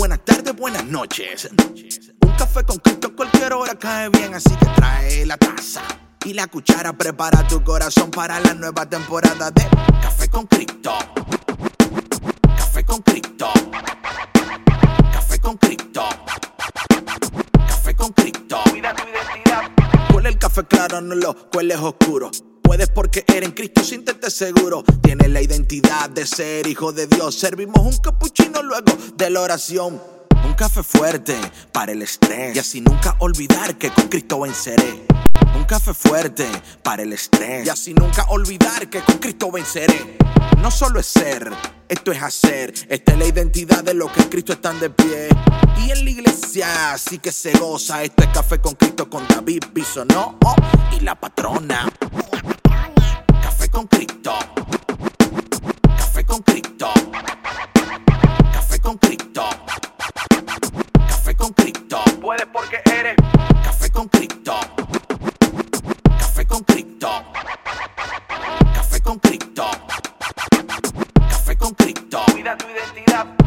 buenas tardes, buenas noches. Un café con Cristo cualquier hora cae bien, así que trae la taza y la cuchara. Prepara tu corazón para la nueva temporada de Café con Cristo. Café con Cristo. Café con Cristo. Café con Cristo. Cuida tu identidad. Huele el café claro, no lo cueles oscuro. Puedes porque eres en Cristo, siéntete seguro. Tienes la identidad de ser hijo de Dios. Servimos un capuchino luego de la oración. Un café fuerte para el estrés. Y así nunca olvidar que con Cristo venceré. Un café fuerte para el estrés. Y así nunca olvidar que con Cristo venceré. No solo es ser, esto es hacer. Esta es la identidad de los que en Cristo están de pie. Y en la iglesia sí que se goza. Esto es café con Cristo con David Bisonó y la patrona. que eres. Café con cripto. Café con cripto. Café con cripto. Café con cripto. Cuida tu identidad.